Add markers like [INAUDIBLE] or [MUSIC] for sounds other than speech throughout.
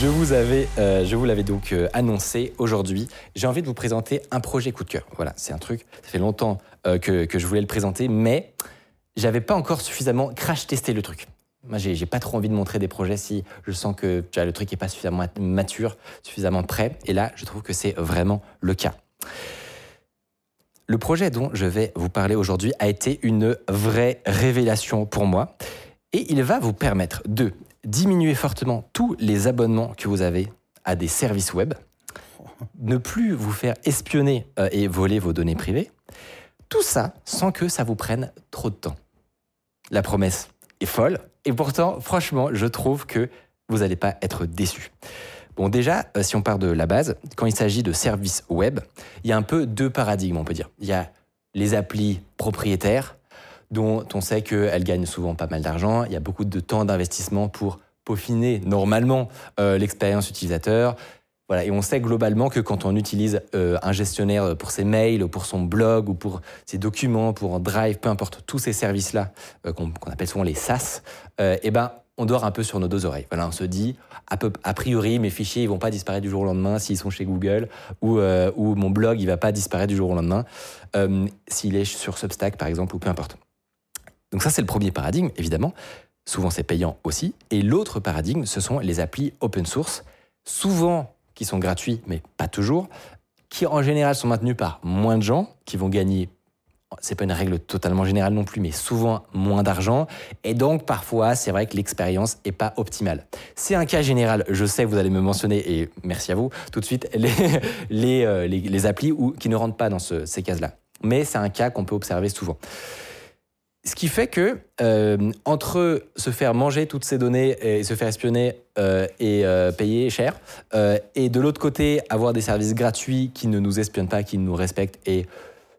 Je vous, avais, euh, je vous l'avais donc euh, annoncé aujourd'hui. J'ai envie de vous présenter un projet coup de cœur. Voilà, c'est un truc, ça fait longtemps euh, que, que je voulais le présenter, mais j'avais pas encore suffisamment crash testé le truc. Moi, j'ai pas trop envie de montrer des projets si je sens que le truc n'est pas suffisamment mature, suffisamment prêt. Et là, je trouve que c'est vraiment le cas. Le projet dont je vais vous parler aujourd'hui a été une vraie révélation pour moi. Et il va vous permettre de diminuer fortement tous les abonnements que vous avez à des services web, ne plus vous faire espionner euh, et voler vos données privées, tout ça sans que ça vous prenne trop de temps. La promesse est folle, et pourtant, franchement, je trouve que vous n'allez pas être déçus. Bon, déjà, euh, si on part de la base, quand il s'agit de services web, il y a un peu deux paradigmes, on peut dire. Il y a les applis propriétaires, dont on sait qu'elles gagnent souvent pas mal d'argent. Il y a beaucoup de temps d'investissement pour peaufiner normalement euh, l'expérience utilisateur. Voilà, et on sait globalement que quand on utilise euh, un gestionnaire pour ses mails, ou pour son blog, ou pour ses documents, pour un Drive, peu importe, tous ces services-là, euh, qu'on appelle souvent les SaaS, eh ben, on dort un peu sur nos deux oreilles. Voilà, on se dit, a, priori, mes fichiers, ils vont pas disparaître du jour au lendemain s'ils sont chez Google, ou, ou mon blog, il va pas disparaître du jour au lendemain, s'il est sur Substack, par exemple, ou peu importe. Donc ça, c'est le premier paradigme, évidemment. Souvent, c'est payant aussi. Et l'autre paradigme, ce sont les applis open source, souvent qui sont gratuits, mais pas toujours, qui en général sont maintenus par moins de gens, qui vont gagner, c'est pas une règle totalement générale non plus, mais souvent moins d'argent. Et donc, parfois, c'est vrai que l'expérience est pas optimale. C'est un cas général, je sais vous allez me mentionner, et merci à vous, tout de suite, [LAUGHS] les, les, euh, les, applis où, qui ne rentrent pas dans ces cases-là. Mais c'est un cas qu'on peut observer souvent. Ce qui fait que euh, entre se faire manger toutes ces données et se faire espionner euh, et euh, payer cher, et de l'autre côté avoir des services gratuits qui ne nous espionnent pas, qui nous respectent et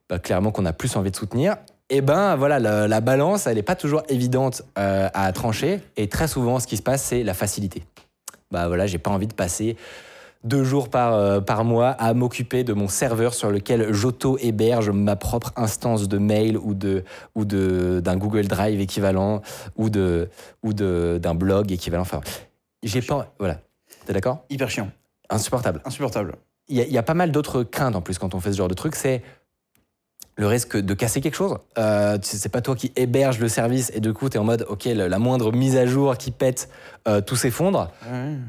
bah, clairement qu'on a plus envie de soutenir, eh ben voilà, la, balance, elle n'est pas toujours évidente à trancher. Et très souvent, ce qui se passe, c'est la facilité. Bah voilà, j'ai pas envie de passer deux jours par, euh, par mois à m'occuper de mon serveur sur lequel j'auto-héberge ma propre instance de mail ou de ou de d'un Google Drive équivalent ou de ou de d'un blog équivalent. Enfin, j'ai pas voilà. T'es d'accord? Hyper chiant. Insupportable. Insupportable. Il y, a pas mal d'autres craintes en plus quand on fait ce genre de truc. C'est le risque de casser quelque chose. Euh, c'est pas toi qui héberge le service et du coup tu es en mode ok la, moindre mise à jour qui pète euh, tout s'effondre.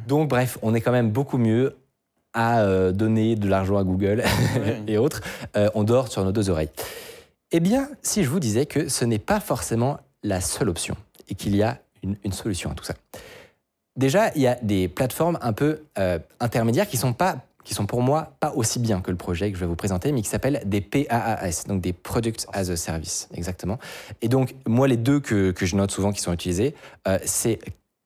Donc bref, on est quand même beaucoup mieux à euh, donner de l'argent à Google [LAUGHS] et autres, euh, on dort sur nos deux oreilles. Eh bien, si je vous disais que ce n'est pas forcément la seule option et qu'il y a une, solution à tout ça. Déjà, il y a des plateformes un peu euh, intermédiaires qui sont pas qui sont pour moi pas aussi bien que le projet que je vais vous présenter, mais qui s'appellent des PaaS, donc des Products as a Service, exactement. Et donc, moi, les deux que, que je note souvent qui sont utilisés, c'est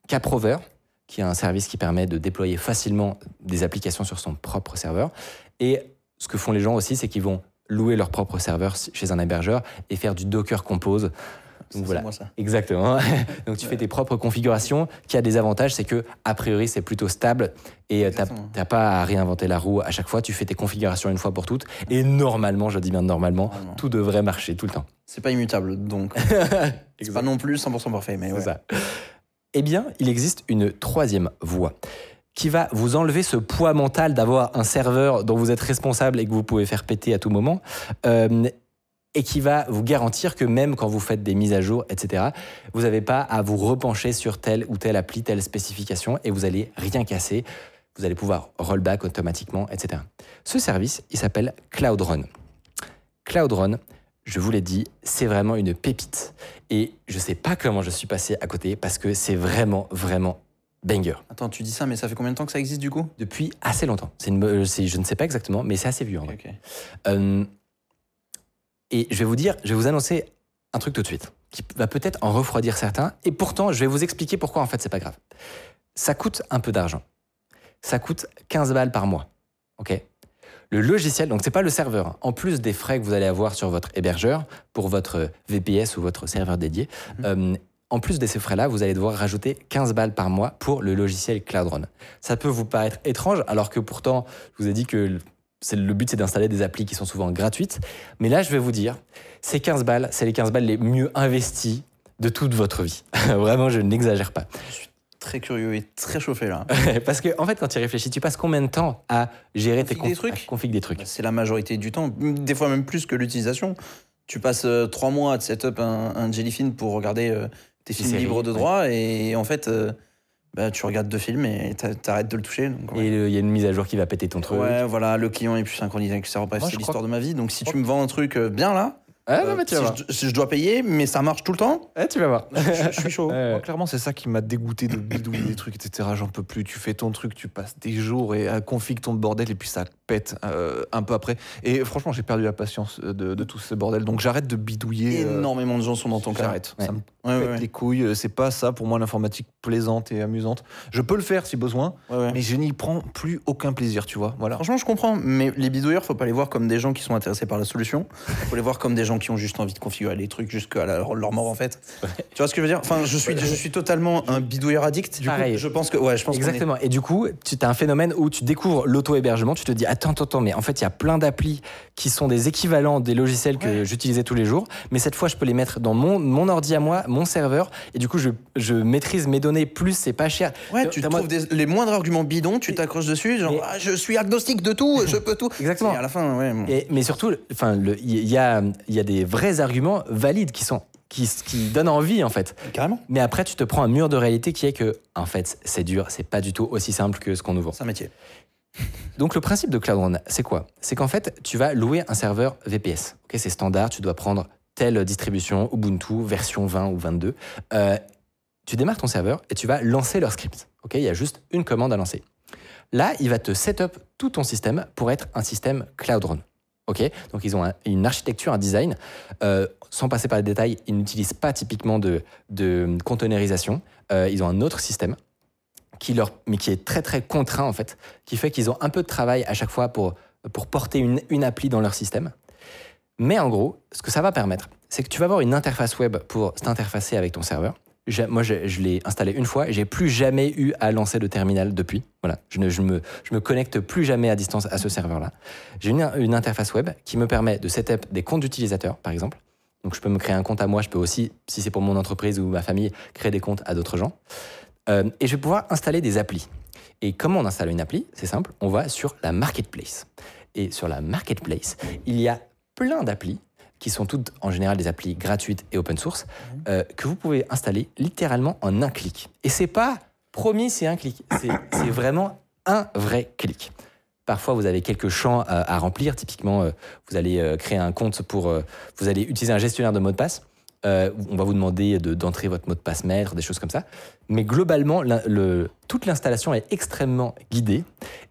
Caprover, qui est un service qui permet de déployer facilement des applications sur son propre serveur. Et ce que font les gens aussi, c'est qu'ils vont louer leur propre serveur chez un hébergeur et faire du Docker Compose. Donc voilà, moi ça. exactement. [LAUGHS] [LAUGHS] Donc tu fais tes propres configurations, qui a des avantages, c'est que a priori c'est plutôt stable et tu n'as pas à réinventer la roue à chaque fois. Tu fais tes configurations une fois pour toutes et normalement, je dis bien normalement, tout devrait marcher tout le temps. C'est pas immutable, donc [LAUGHS] c'est pas non plus 100% parfait, mais ouais. ça. Eh bien, il existe une troisième voie qui va vous enlever ce poids mental d'avoir un serveur dont vous êtes responsable et que vous pouvez faire péter à tout moment. Euh, et qui va vous garantir que même quand vous faites des mises à jour, etc., vous n'avez pas à vous repencher sur telle ou telle appli, telle spécification, et vous allez rien casser. Vous allez pouvoir rollback automatiquement, etc. Ce service, il s'appelle Cloud Cloudrun, je vous l'ai dit, c'est vraiment une pépite. Et je sais pas comment je suis passé à côté parce que c'est vraiment, vraiment banger. Attends, tu dis ça, mais ça fait combien de temps que ça existe du coup? Depuis assez longtemps. C'est une, je ne sais pas exactement, mais c'est assez vieux. En euh, et je vais vous dire, je vais vous annoncer un truc tout de suite. qui va peut-être en refroidir certains. Et pourtant, je vais vous expliquer pourquoi en fait c'est pas grave. Ça coûte un peu d'argent. Ça coûte 15 balles par mois. OK? Le logiciel, donc c'est pas le serveur, en plus des frais que vous allez avoir sur votre hébergeur pour votre VPS ou votre serveur dédié, Mhm. euh, en plus de ces frais-là, vous allez devoir rajouter 15 balles par mois pour le logiciel Cloudrun. Ça peut vous paraître étrange, alors que pourtant, je vous ai dit que le but c'est d'installer des applis qui sont souvent gratuites. Mais là, je vais vous dire, ces 15 balles, c'est les 15 balles les mieux investies de toute votre vie. [LAUGHS] Vraiment, je n'exagère pas. Très curieux et très chauffé là. [LAUGHS] Parce que, en fait, quand tu y réfléchis, tu passes combien de temps à gérer tes Config des conf- trucs config des trucs C'est la majorité du temps, des fois même plus que l'utilisation. Tu passes euh, trois mois à te setup un, un Jellyfin pour regarder euh, tes films séries, libres de ouais. droit et en fait, euh, bah, tu regardes deux films et t'a- t'arrêtes de le toucher. donc, ouais. Et le- il y a une mise à jour qui va péter ton truc. Ouais, voilà, le client est plus synchronisé avec le serveur. Bref, c'est l'histoire de ma vie. Donc, si tu me vends un truc bien là, Ah, euh, non, mais tu si, vas voir. je, si je dois payer, mais ça marche tout le temps, Ah, tu vas voir. je, je suis chaud. [LAUGHS] Ouais, Moi, ouais. clairement, c'est ça qui m'a dégoûté de bidouiller des trucs, etc. J'en peux plus. Tu fais ton truc, tu passes des jours et à config ton bordel et puis ça pète euh, un peu après. Et franchement, j'ai perdu la patience de, de tout ce bordel. Donc j'arrête de bidouiller. euh, Énormément de gens sont dans ton cas. J'arrête. Ouais. Ça me Ouais, pète ouais, les couilles. Euh, C'est pas ça pour moi l'informatique plaisante et amusante. Je peux le faire si besoin, ouais, ouais. mais je n'y prends plus aucun plaisir, tu vois. Voilà. Franchement, je comprends, mais les bidouilleurs, faut pas les voir comme des gens qui sont intéressés par la solution. Faut les voir comme des gens qui ont juste envie de configurer les trucs jusqu'à leur mort en fait. Tu vois ce que je veux dire? Enfin, je suis, je suis totalement un bidouilleur addict. Du Pareil. coup, je pense que, ouais, je pense est- Exactement. Et du coup, tu as un phénomène où tu découvres l'auto-hébergement, tu te dis attends, attends, attends, mais en fait, il y a plein d'applis qui sont des équivalents des logiciels que j'utilisais tous les jours, mais cette fois, je peux les mettre dans mon, mon ordi à moi, mon serveur, et du coup, je, je maîtrise mes données plus, c'est pas cher. Ouais, tu T'as- trouves des- les moindres arguments bidons, tu t'accroches dessus, genre Mais- Ah, je suis agnostique de tout, je peux tout. Exactement. Et à la fin, ouais. Et- mais surtout, enfin, il y, a, y a des vrais arguments valides qui sont qui, qui donnent envie en fait. Carrément. Mais après, tu te prends un mur de réalité qui est que, en fait, c'est dur, c'est pas du tout aussi simple que ce qu'on nous vend. C'est un métier. Donc le principe de Cloud c'est quoi? C'est qu'en fait, tu vas louer un serveur VPS. Ok, c'est standard, tu dois prendre telle distribution Ubuntu, version 20 ou 22. Euh, tu démarres ton serveur et tu vas lancer leur script. Ok, il y a juste une commande à lancer. Là, il va te setup tout ton système pour être un système Cloud Run. Ok, donc ils ont un- une architecture, un design. Euh, sans passer par les détails, ils n'utilisent pas typiquement de, de. Euh, ils ont un autre système qui leur, mais qui est très très contraint en fait, qui fait qu'ils ont un peu de travail à chaque fois pour, pour porter une, une appli dans leur système. Mais en gros, ce que ça va permettre, c'est que tu vas avoir une interface web pour t'interfacer avec ton serveur. Moi, je, l'ai installé une fois et j'ai plus jamais eu à lancer le terminal depuis. Voilà, je ne je me, je me connecte plus jamais à distance à ce serveur-là. J'ai une, une interface web qui me permet de setup des comptes d'utilisateurs, par exemple. Donc, je peux me créer un compte à moi. Je peux aussi, si c'est pour mon entreprise ou ma famille, créer des comptes à d'autres gens. Euh, et je vais pouvoir installer des applis. Et comment on installe une appli? C'est simple, on va sur la marketplace. Et sur la marketplace, il y a plein d'applis qui sont toutes en général des applis gratuites et open source euh, que vous pouvez installer littéralement en un clic. Et c'est pas promis, c'est un clic. C'est vraiment un vrai clic. Parfois, vous avez quelques champs à, à remplir. Typiquement, euh, vous allez euh, créer un compte pour. euh, vous allez utiliser un gestionnaire de mot de passe. Euh, on va vous demander de- d'entrer votre mot de passe maître, des choses comme ça. Mais globalement, le- toute l'installation est extrêmement guidée.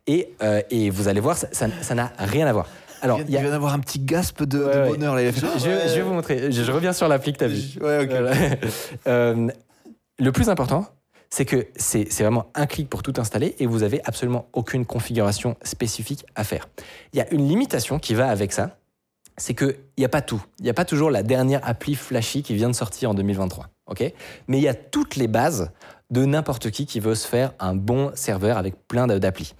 Et, euh, et vous allez voir, ça n'a rien à voir. Alors, il y a- vient d'avoir un petit gasp de, de Ouais, ouais. bonheur. Là. Je, fait- je- je vais vous montrer. Je, je reviens sur l'appli que tu as vu. Ouais, ok. Voilà. [LAUGHS] Euh, le plus important, c'est que c'est vraiment un clic pour tout installer et vous avez absolument aucune configuration spécifique à faire. Il y a une limitation qui va avec ça, c'est qu'il n'y a pas tout. Il n'y a pas toujours la dernière appli flashy qui vient de sortir en 2023. ok? Mais il y a toutes les bases de n'importe qui qui veut se faire un bon serveur avec plein de- d'applis.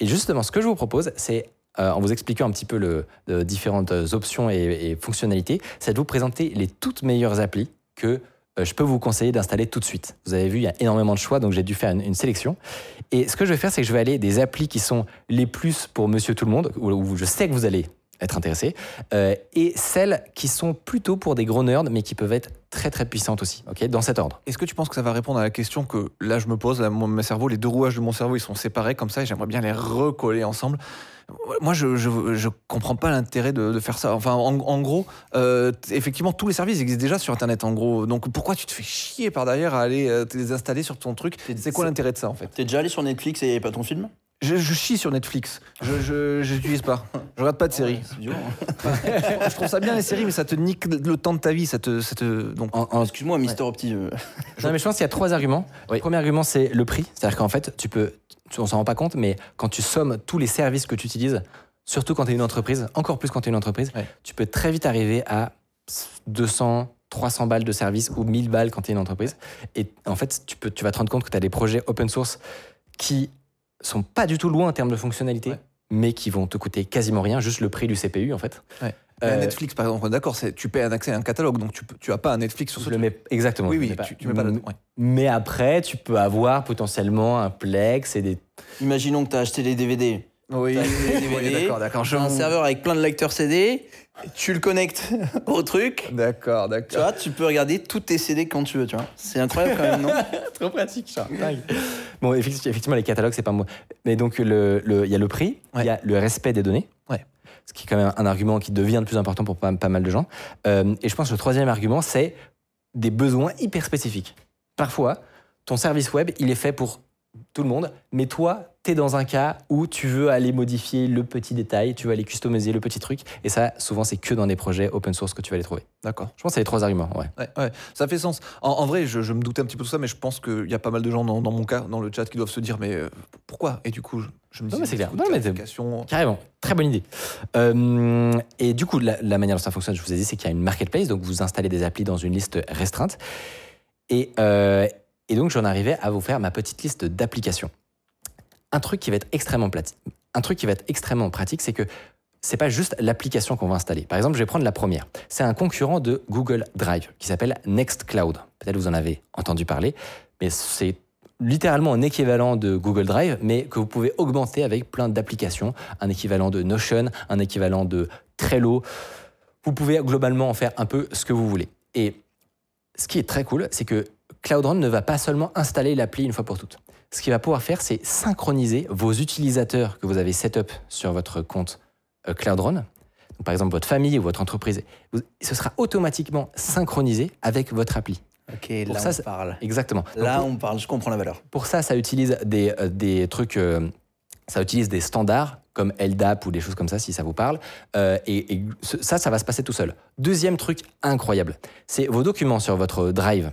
Et justement, ce que je vous propose, c'est euh, en vous expliquant un petit peu le, de différentes options et, fonctionnalités, c'est de vous présenter les toutes meilleures applis que euh, je peux vous conseiller d'installer tout de suite. Vous avez vu, il y a énormément de choix, donc j'ai dû faire une, sélection. Et ce que je vais faire, c'est que je vais aller des applis qui sont les plus pour monsieur tout le monde, où je sais que vous allez être intéressé, euh, et celles qui sont plutôt pour des gros nerds, mais qui peuvent être très très puissantes aussi, ok, dans cet ordre. Est-ce que tu penses que ça va répondre à la question que là je me pose, là, mon, mon cerveau, les deux rouages de mon cerveau ils sont séparés comme ça et j'aimerais bien les recoller ensemble. Moi je, je, je comprends pas l'intérêt de, de faire ça. Enfin en, en gros, euh, effectivement tous les services existent déjà sur internet en gros. Donc pourquoi tu te fais chier par derrière à aller euh, te les installer sur ton truc? C'est quoi l'intérêt de ça en fait? T'es déjà allé sur Netflix et pas ton film? Je, je chie sur Netflix. Je j'utilise pas. Je regarde pas de séries. C'est violent. [LAUGHS] je trouve ça bien les séries, mais ça te nique le temps de ta vie. Ça te, ça te... donc. En- en- Excuse-moi, Mister Opti. euh, Non, mais je pense qu'il y a trois arguments. Oui. Le premier argument, c'est le prix. C'est-à-dire qu'en fait, tu peux, on s'en rend pas compte, mais quand tu sommes tous les services que tu utilises, surtout quand tu es une entreprise, encore plus quand tu es une entreprise, Ouais. tu peux très vite arriver à 200, 300 balles de service ou 1000 balles quand tu es une entreprise. Et en fait, tu, peux, tu vas te rendre compte que tu as des projets open source qui sont pas du tout loin en termes de fonctionnalité, Ouais. mais qui vont te coûter quasiment rien, juste le prix du CPU en fait. Ouais. Euh, Mais Netflix, par exemple, d'accord, tu payes un accès à un catalogue, donc tu, tu as pas un Netflix sur ce le truc. mets exactement. Oui, oui, tu, tu mets pas là ouais. Mais après, tu peux avoir potentiellement un Plex et des Imaginons que tu as acheté les DVD. Oui, [LAUGHS] oui, d'accord, d'accord. Je... Un serveur avec plein de lecteurs CD. Tu le connectes [LAUGHS] au truc. D'accord, Tu d'accord. vois, tu peux regarder tous tes CD quand tu veux, tu vois. C'est incroyable quand même, non [LAUGHS] Trop pratique, ça. Dingue. Bon, effectivement, les catalogues, c'est pas moi. Mais donc, le- le- il y a le prix, il Ouais. y a le respect des données. Ouais. Ce qui est quand même un argument qui devient de plus important pour pas, pas mal de gens. Euh, et je pense que le troisième argument, c'est des besoins hyper spécifiques. Parfois, ton service web, il est fait pour tout le monde, mais toi, tu es dans un cas où tu veux aller modifier le petit détail, tu veux aller customiser le petit truc. Et ça, souvent, c'est que dans des projets open source que tu vas les trouver. D'accord. Je pense que c'est les trois arguments. Ouais. Ouais, ouais, ça fait sens. En, en vrai, je, je me doutais un petit peu de ça, mais je pense qu'il y a pas mal de gens dans, dans mon cas, dans le chat, qui doivent se dire, mais euh, pourquoi? Et du coup, je, je me dis, c'est clair. Non, mais Carrément, très bonne idée. Euh, et du coup, la, la manière dont ça fonctionne, je vous ai dit, c'est qu'il y a une marketplace, donc vous installez des applis dans une liste restreinte. Et, euh, et donc, j'en arrivais à vous faire ma petite liste d'applications. Un truc qui va être extrêmement pratique, c'est que c'est pas juste l'application qu'on va installer. Par exemple, je vais prendre la première. C'est un concurrent de Google Drive qui s'appelle Nextcloud. Peut-être vous en avez entendu parler, mais c'est littéralement un équivalent de Google Drive, mais que vous pouvez augmenter avec plein d'applications, un équivalent de Notion, un équivalent de Trello. Vous pouvez globalement en faire un peu ce que vous voulez. Et ce qui est très cool, c'est que Cloud Run ne va pas seulement installer l'appli une fois pour toutes. Ce qu'il va pouvoir faire, c'est synchroniser vos utilisateurs que vous avez set-up sur votre compte euh, Cloud Run. Donc, par exemple, votre famille ou votre entreprise. Ce sera automatiquement synchronisé avec votre appli. Ok, Pour là ça, on parle. Exactement. Là on parle, je comprends la valeur. pour ça, ça utilise des, euh, des trucs, euh, ça utilise des standards comme LDAP ou des choses comme ça, si ça vous parle. Euh, et, ça, ça va se passer tout seul. Deuxième truc incroyable, c'est vos documents sur votre Drive.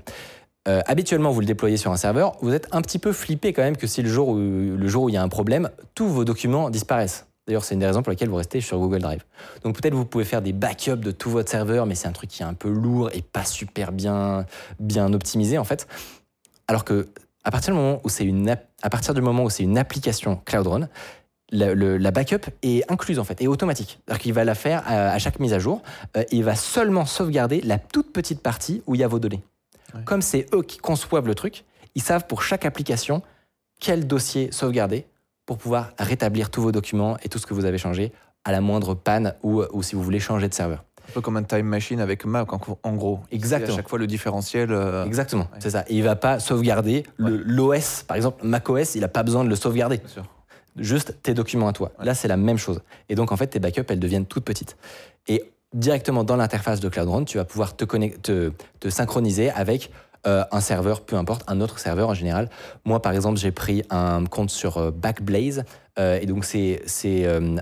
Euh, habituellement, vous le déployez sur un serveur. Vous êtes un petit peu flippé quand même que si le jour où, le jour où il y a un problème, tous vos documents disparaissent. D'ailleurs, c'est une des raisons pour lesquelles vous restez sur Google Drive. Donc peut-être vous pouvez faire des backups de tout votre serveur, mais c'est un truc qui est un peu lourd et pas super bien, bien optimisé en fait. Alors que à partir du moment où c'est une, à partir du moment où c'est une application Cloud Run, la, backup est incluse en fait, et automatique. C'est-à-dire qu'il va la faire à, à chaque mise à jour. euh, et il va seulement sauvegarder la toute petite partie où il y a vos données. Ouais. Comme c'est eux qui conçoivent le truc, ils savent pour chaque application quel dossier sauvegarder pour pouvoir rétablir tous vos documents et tout ce que vous avez changé à la moindre panne ou, ou si vous voulez changer de serveur. Un peu comme un time machine avec Mac, en, en gros. Exactement. À chaque fois, le différentiel. euh, Exactement, Ouais. c'est ça. Et il va pas sauvegarder l'OS, par exemple, macOS, il n'a pas besoin de le sauvegarder. Bien sûr. juste tes documents à toi. Ouais. Là, c'est la même chose. Et donc, en fait, tes backups, elles deviennent toutes petites. Et directement dans l'interface de Cloud Run, tu vas pouvoir te, connect- te, te synchroniser avec euh, un serveur, peu importe, un autre serveur en général. Moi, par exemple, j'ai pris un compte sur euh, Backblaze. euh, et donc, c'est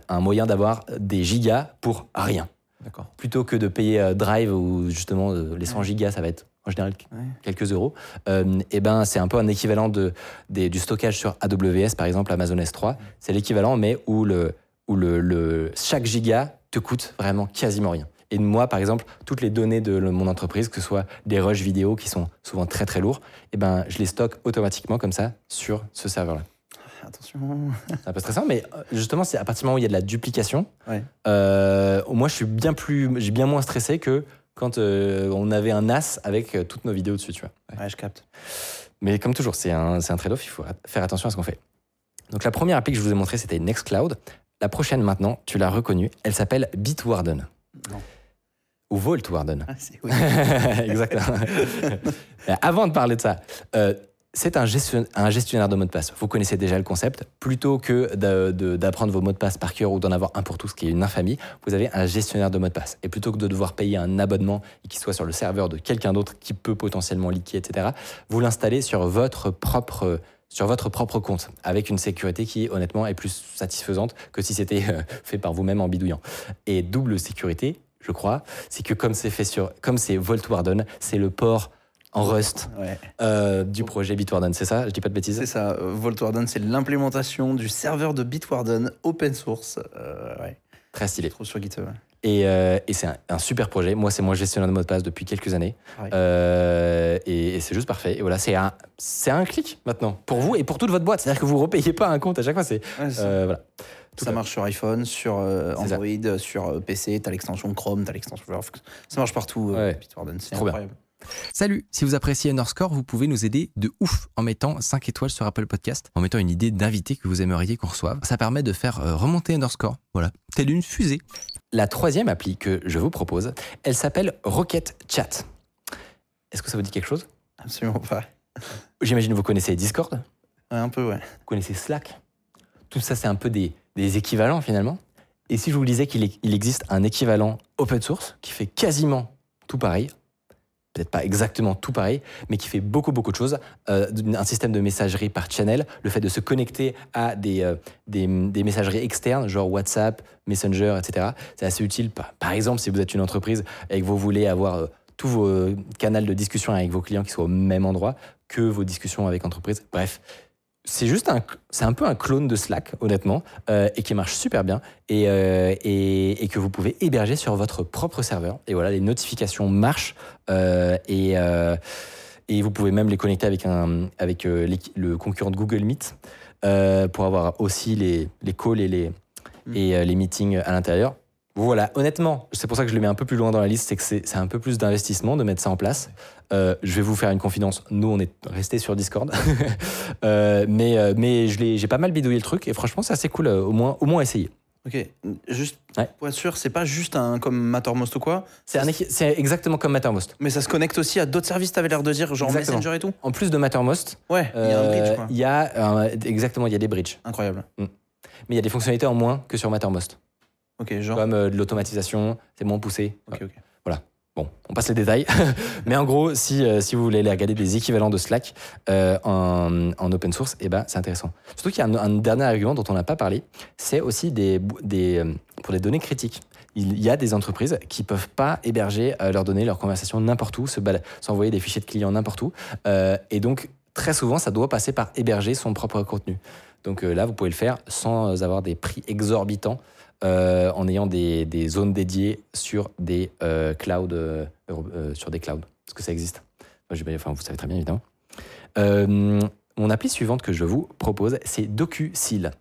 un moyen d'avoir des gigas pour rien. D'accord. Plutôt que de payer Drive où justement les 100 gigas, ça va être en général Ouais. quelques euros. Euh, et ben, c'est un peu un équivalent de, des- du stockage sur AWS, par exemple, Amazon S3. C'est l'équivalent, mais où, le, où le, le- chaque giga te coûte vraiment quasiment rien. Et moi, par exemple, toutes les données de mon entreprise, que ce soit des rushs vidéo qui sont souvent très très lourds, et ben, je les stocke automatiquement comme ça sur ce serveur-là. Attention. C'est un peu stressant, mais euh, justement, c'est à partir du moment où il y a de la duplication, Ouais. euh, moi, je suis bien plus, j'ai bien moins stressé que quand euh, on avait un NAS avec euh, toutes nos vidéos dessus, tu vois. Ouais, je capte. Mais comme toujours, c'est un, c'est un trade-off, il faut faire attention à ce qu'on fait. Donc la première appli que je vous ai montrée, c'était Nextcloud. La prochaine maintenant, tu l'as reconnue, elle s'appelle Bitwarden. Non. Ou Vaultwarden. Ah, c'est oui. [LAUGHS] Exactement. [LAUGHS] Avant de parler de ça, euh, c'est un, gestion- un gestionnaire de mots de passe. Vous connaissez déjà le concept. Plutôt que d'apprendre vos mots de passe par cœur ou d'en avoir un pour tous, ce qui est une infamie, vous avez un gestionnaire de mots de passe. Et plutôt que de devoir payer un abonnement et qu'il soit sur le serveur de quelqu'un d'autre qui peut potentiellement leaker, etc., vous l'installez sur votre propre sur votre propre compte, avec une sécurité qui, honnêtement, est plus satisfaisante que si c'était euh, fait par vous-même en bidouillant. Et double sécurité, je crois, c'est que comme c'est fait sur, comme c'est Vault Warden, c'est le port en Rust Ouais. euh, du projet Bitwarden, c'est ça? Je dis pas de bêtises? C'est ça, euh, Vault Warden, c'est l'implémentation du serveur de Bitwarden open source. Euh, ouais, Très stylé. trop sur GitHub. Et, euh, et c'est un, un super projet. Moi, c'est moi gestionnaire de mot de passe depuis quelques années. Ouais. Euh, et, et c'est juste parfait. Et voilà, c'est un, c'est un clic maintenant pour vous et pour toute votre boîte. C'est-à-dire que vous ne repayez pas un compte à chaque fois. C'est Ouais, euh, voilà. Tout ça marche sur iPhone, sur. Android, sur PC, t'as l'extension Chrome, t'as l'extension Firefox. Ça marche partout, Ouais. C'est bien. Salut, si vous appréciez Underscore, vous pouvez nous aider de ouf en mettant 5 étoiles sur Apple Podcast, en mettant une idée d'invité que vous aimeriez qu'on reçoive. Ça permet de faire euh, remonter Underscore, voilà, telle une fusée. La troisième appli que je vous propose, elle s'appelle Rocket Chat. Est-ce que ça vous dit quelque chose? Absolument pas. J'imagine que vous connaissez Discord, vous Ouais, un peu, ouais. connaissez Slack. Tout ça, c'est un peu des, des équivalents finalement. Et si je vous disais qu'il existe un équivalent open source qui fait quasiment tout pareil, peut-être pas exactement tout pareil, mais qui fait beaucoup beaucoup de choses, euh, un système de messagerie par channel, le fait de se connecter à des, euh, messageries externes, genre WhatsApp, Messenger, etc. C'est assez utile. Par, exemple, si vous êtes une entreprise et que vous voulez avoir euh, tous vos canaux de discussion avec vos clients qui soient au même endroit que vos discussions avec entreprises. Bref, c'est juste un, c'est un peu un clone de Slack, honnêtement, euh, et qui marche super bien et, euh, et, et que vous pouvez héberger sur votre propre serveur. Et voilà, les notifications marchent euh, et, et vous pouvez même les connecter avec, un, avec le concurrent de Google Meet pour avoir aussi les, les calls et les, et euh, les meetings à l'intérieur. Voilà, honnêtement, c'est pour ça que je le mets un peu plus loin dans la liste, c'est que c'est un peu plus d'investissement de mettre ça en place. Euh, je vais vous faire une confidence, nous on est resté sur Discord, [LAUGHS] Euh, mais, euh, mais j'ai pas mal bidouillé le truc et franchement c'est assez cool, au moins, au moins essayer. Ok, juste Ouais. pour être sûr, c'est pas juste un comme Mattermost ou quoi, C'est exactement comme Mattermost. mais ça se connecte aussi à d'autres services, t'avais l'air de dire, genre Exactement. Messenger et tout En plus de Mattermost, Ouais, il y a un bridge, quoi. il y a exactement il y a des bridges, Incroyable. mais il y a des fonctionnalités en moins que sur Mattermost, Genre. comme euh, de l'automatisation, c'est moins poussé. Ok, ok. Bon, on passe les détails. [LAUGHS] Mais en gros, si, euh, si vous voulez aller regarder des équivalents de Slack euh, en, en open source, eh ben, c'est intéressant. Surtout qu'il y a un, un dernier argument dont on n'a pas parlé, c'est aussi des, des, pour les données critiques. Il y a des entreprises qui peuvent pas héberger leurs données, leurs conversations n'importe où, se s'envoyer des fichiers de clients n'importe où. Et donc, très souvent, ça doit passer par héberger son propre contenu. Donc là, vous pouvez le faire sans avoir des prix exorbitants euh, en ayant des, des zones dédiées sur des euh, clouds, euh, euh, sur des clouds, parce que ça existe. Enfin, vous savez très bien évidemment. Mon appli suivante que je vous propose, c'est DocuSeal.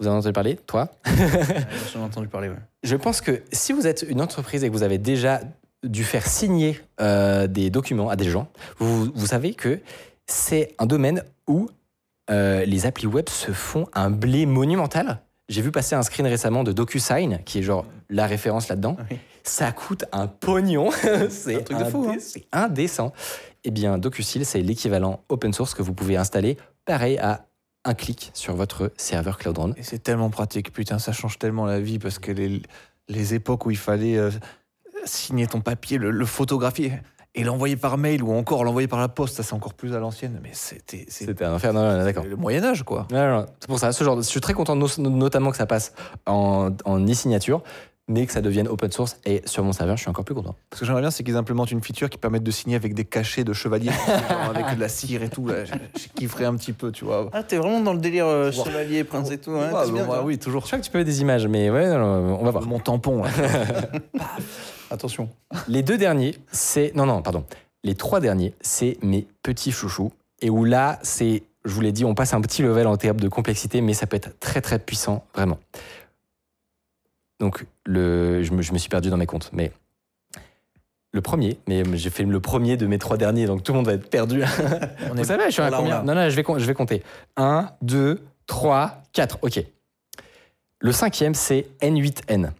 Vous en avez entendu parler, toi? [LAUGHS] J'en ai entendu parler, ouais. Je pense que si vous êtes une entreprise et que vous avez déjà dû faire signer des documents à des gens, vous, vous savez que c'est un domaine où les applis web se font un blé monumental. J'ai vu passer un screen récemment de DocuSign, qui est genre la référence là-dedans. Oui. Ça coûte un pognon. [LAUGHS] c'est un truc de fou, hein. C'est indécent. Eh bien, DocuSeal, c'est l'équivalent open source que vous pouvez installer, pareil à un clic sur votre serveur Cloud Run. Et c'est tellement pratique, putain, ça change tellement la vie parce que les, les époques où il fallait euh, signer ton papier, le, le photographier et l'envoyer par mail ou encore l'envoyer par la poste, ça c'est encore plus à l'ancienne, mais c'était C'était un enfer. Non, non, non, d'accord. le Moyen-Âge quoi. C'est pour ça, ce genre de- je suis très content no- notamment que ça passe en, en e-signature, mais que ça devienne open source. Et sur mon serveur, je suis encore plus content. Ce que j'aimerais bien, c'est qu'ils implémentent une feature qui permette de signer avec des cachets de chevalier, [LAUGHS] genre avec de la cire et tout. Là, je, je kifferais un petit peu, tu vois. Ah, t'es vraiment dans le délire euh, Wow. chevalier, prince et tout. Hein, Ah, bien, ouais, oui, toujours. Je crois que tu peux mettre des images, mais ouais, non, non, on va voir. Mon tampon, là. Attention. Les deux derniers, c'est. Non, non, pardon. Les trois derniers, c'est mes petits chouchous. Et où là, c'est. Je vous l'ai dit, on passe un petit level en termes de complexité, mais ça peut être très, très puissant, vraiment. Donc, le, je, me, je me suis perdu dans mes comptes, mais. Le premier, mais j'ai fait le premier de mes trois derniers, donc tout le monde va être perdu. On [LAUGHS] Vous savez, je suis à combien. Non, non, je vais, je vais compter. 1, 2, 3, 4. OK. Le cinquième, c'est N8N.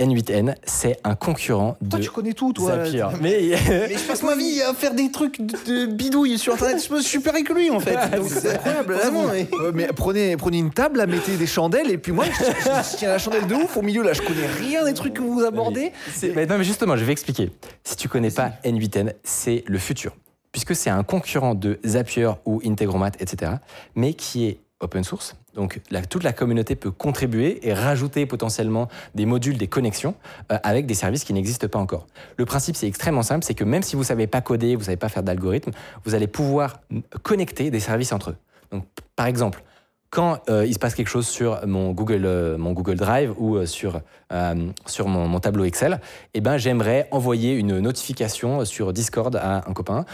N8N, c'est un concurrent de Toi, tu connais tout, toi. Zapier. [LAUGHS] Mais, Mais je passe ma vie à faire des trucs de, de bidouille sur internet. Je suis super avec lui en fait. C'est incroyable. Vraiment. mais- prenez, prenez une table, là, mettez des chandelles, et puis moi, je, je- je tiens la chandelle de ouf au milieu, là, je connais rien des trucs que vous abordez. Mais non, mais justement, je vais expliquer. Si tu connais pas N8N, c'est le futur. puisque c'est un concurrent de Zapier ou Integromat, etc., mais qui est open source. Donc toute la communauté peut contribuer et rajouter potentiellement des modules, des connexions euh, avec des services qui n'existent pas encore. Le principe c'est extrêmement simple, c'est que même si vous savez pas coder, vous savez pas faire d'algorithme, vous allez pouvoir connecter des services entre eux. Donc par exemple, quand euh, il se passe quelque chose sur mon Google, euh, Drive ou sur, mon, tableau Excel, eh ben, j'aimerais envoyer une notification sur Discord à un copain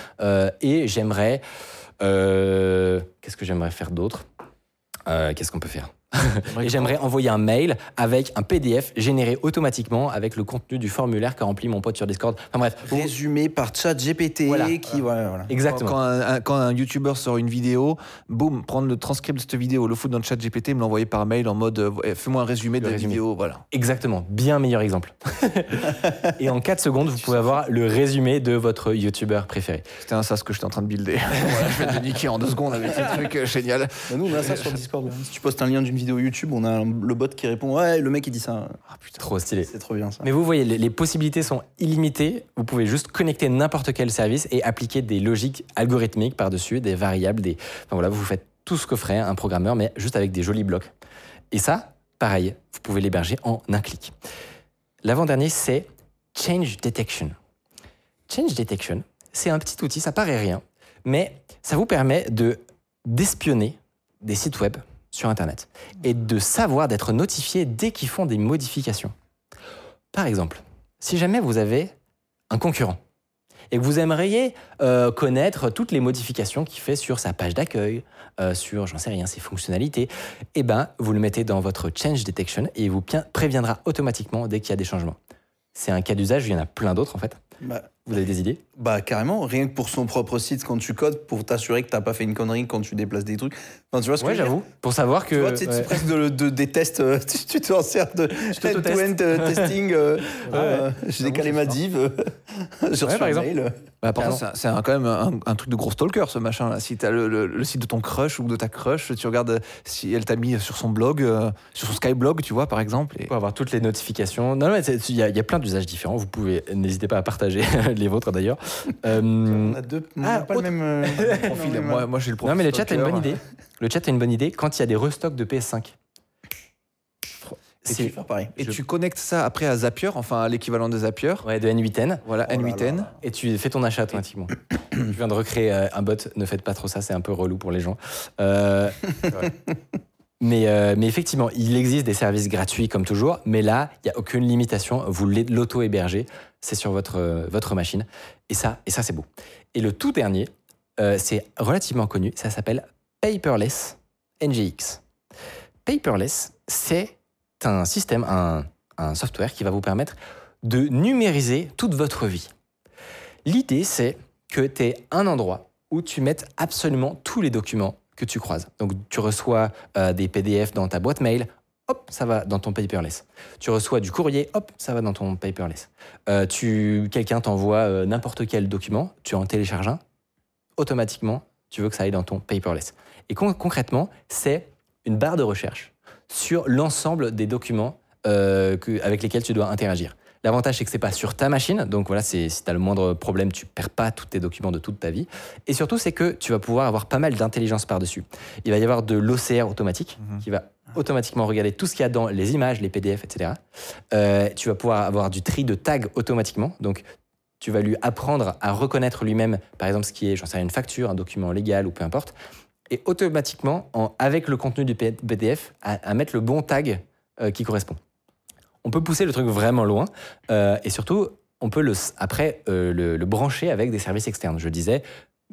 et j'aimerais... Qu'est-ce que j'aimerais faire d'autre? Euh, Qu'est-ce qu'on peut faire? Et j'aimerais envoyer un mail avec un PDF généré automatiquement avec le contenu du formulaire qu'a rempli mon pote sur Discord. Enfin bref, Résumé par chat GPT Voilà. qui. Voilà, voilà. exactement. Quand un, un- quand un YouTuber sort une vidéo, boum, prendre le transcript de cette vidéo, le foutre dans le chat GPT, me l'envoyer par mail en mode euh, fais-moi un résumé de Le la résumé. vidéo, voilà. Exactement, bien meilleur exemple. [LAUGHS] et en 4 secondes, vous pouvez avoir le résumé de votre YouTuber préféré. C'était un sas que j'étais en train de builder. voilà, [LAUGHS] je viens de niquer en deux secondes avec ce truc euh, génial. Bah, nous, on a ça sur Discord. Si tu postes un lien d'une vidéo YouTube, on a le bot qui répond Ouais, le mec, il dit ça. Ah putain. Trop stylé. C'est trop bien ça. Mais vous voyez, les, les possibilités sont illimitées. Vous pouvez juste connecter n'importe quel service et appliquer des logiques algorithmiques par-dessus, des variables, des. Enfin voilà, vous faites tout ce que ferait un programmeur, mais juste avec des jolis blocs. Et ça, pareil, vous pouvez l'héberger en un clic. L'avant-dernier, c'est Change Detection. Change Detection, c'est un petit outil, ça paraît rien, mais ça vous permet de d'espionner des sites web sur Internet et de savoir d'être notifié dès qu'ils font des modifications. Par exemple, si jamais vous avez un concurrent et que vous aimeriez euh, connaître toutes les modifications qu'il fait sur sa page d'accueil, euh, sur, j'en sais rien, ses fonctionnalités, eh ben, vous le mettez dans votre Change Detection et il vous préviendra automatiquement dès qu'il y a des changements. C'est un cas d'usage, il y en a plein d'autres en fait. Bah, Vous avez des idées? Bah, carrément, rien que pour son propre site, quand tu codes, pour t'assurer que t'as pas fait une connerie quand tu déplaces des trucs. Enfin, tu vois ce Ouais, j'avoue. Pour savoir que. Tu vois, ouais. c'est presque de, de- des tests, euh, [LAUGHS] tu, tu t'en sers de end-to-end euh, testing. euh, Ouais, euh, J'ai décalé ma div euh, [LAUGHS] j'ai reçu par un exemple. mail. Bah, par Carrément. contre, c'est quand même un, un truc de gros stalker, ce machin là. Si t'as le, le, le site de ton crush ou de ta crush, tu regardes euh, si elle t'a mis sur son blog, euh, sur son Skyblog, tu vois, par exemple. Et... Pour avoir toutes les notifications. Non, non, il y, y a plein d'usages différents. Vous pouvez, n'hésitez pas à partager [LAUGHS] [LAUGHS] les vôtres d'ailleurs. Euh, On a deux, on Ah, a pas le même euh, [LAUGHS] Profil, non, mais moi, moi j'ai le profil. non, mais le chat a une bonne idée. Le chat a une bonne idée quand il y a des restocks de PS5. Et tu faire pareil. Et Je- tu connectes ça après à Zapier, enfin à l'équivalent de Zapier. ouais, de N8N. Voilà, Oh là N8N. là. Et tu fais ton achat automatiquement. [COUGHS] Je viens de recréer euh, un bot. Ne faites pas trop ça, c'est un peu relou pour les gens. Euh, [LAUGHS] mais, euh, mais effectivement, il existe des services gratuits comme toujours. Mais là, il n'y a aucune limitation. Vous l'auto-hébergez. C'est sur votre, euh, machine. Et ça, et ça c'est beau. Et le tout dernier, euh, c'est relativement connu. Ça s'appelle Paperless NGX. Paperless, c'est un système, un, un software qui va vous permettre de numériser toute votre vie. L'idée, c'est que tu aies un endroit où tu mettes absolument tous les documents que tu croises. Donc, tu reçois euh, des PDF dans ta boîte mail, hop, ça va dans ton paperless. Tu reçois du courrier, hop, ça va dans ton paperless. Euh, tu, quelqu'un t'envoie euh, n'importe quel document, tu en télécharges un, automatiquement, tu veux que ça aille dans ton paperless. Et con- concrètement, c'est une barre de recherche sur l'ensemble des documents avec lesquels tu dois interagir. L'avantage, c'est que c'est pas sur ta machine, donc voilà, si tu as le moindre problème, tu perds pas tous tes documents de toute ta vie. Et surtout, c'est que tu vas pouvoir avoir pas mal d'intelligence par-dessus. Il va y avoir de l'OCR automatique Mhm. qui va automatiquement regarder tout ce qu'il y a dans les images, les PDF, etc. Euh, tu vas pouvoir avoir du tri de tags automatiquement, donc tu vas lui apprendre à reconnaître lui-même, par exemple, ce qui est, j'en sais rien, une facture, un document légal ou peu importe, et automatiquement, en- avec le contenu du PDF, à, à mettre le bon tag euh, qui correspond. On peut pousser le truc vraiment loin, euh, et surtout, on peut le, après euh, le, le brancher avec des services externes. Je disais,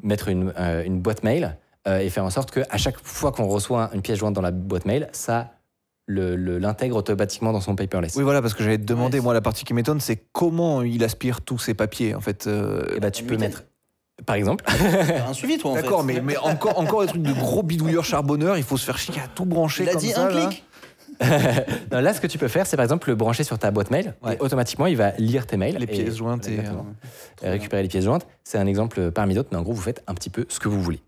mettre une, euh, une boîte mail euh, et faire en sorte qu'à chaque fois qu'on reçoit une pièce jointe dans la boîte mail, ça le- le- l'intègre automatiquement dans son paperless. Oui, voilà, parce que j'allais te demander, moi, la partie qui m'étonne, c'est comment il aspire tous ces papiers, en fait. euh, Et bah, tu peux N8N. mettre, par exemple, [LAUGHS] un [LAUGHS] suivi, toi, en fait. D'accord, mais, mais encore, encore des trucs de gros bidouilleurs charbonneurs, il faut se faire chier à tout brancher Il a comme dit ça, un là. clic. [LAUGHS] Non, là, ce que tu peux faire, c'est par exemple le brancher sur ta boîte mail. Ouais. Et automatiquement, il va lire tes mails. Les et- pièces jointes et... Euh, et récupérer les pièces jointes. C'est un exemple parmi d'autres, mais en gros, vous faites un petit peu ce que vous voulez.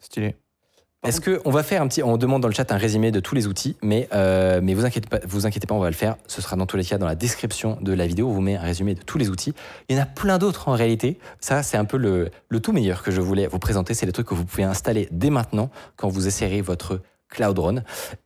stylé. Est-ce que on va faire un petit, on demande dans le chat un résumé de tous les outils, mais euh, mais vous inquiétez pas, vous inquiétez pas, on va le faire. Ce sera dans tous les cas dans la description de la vidéo. On vous met un résumé de tous les outils. Il y en a plein d'autres en réalité. Ça, c'est un peu le, le tout meilleur que je voulais vous présenter. C'est les trucs que vous pouvez installer dès maintenant quand vous essayerez votre Cloud Run.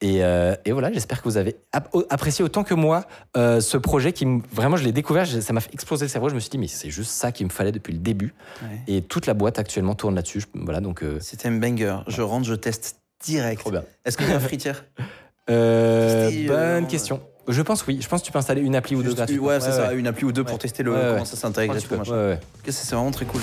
Et, euh, et voilà, j'espère que vous avez ap- apprécié autant que moi euh, ce projet qui, me- vraiment, je l'ai découvert, ça m'a fait exploser le cerveau. Je me suis dit, mais c'est juste ça qu'il me fallait depuis le début. Ouais. Et toute la boîte actuellement tourne là-dessus. Voilà, donc euh, C'était un banger. Je rentre, je teste direct. trop bien. Est-ce qu'il y a un fritière [LAUGHS] bonne question. Je pense oui. Je pense que tu peux installer une appli ou deux gratuitement. Ouais, c'est ça, une appli ou deux pour tester le, comment ça s'intègre et tout. c'est vraiment très cool.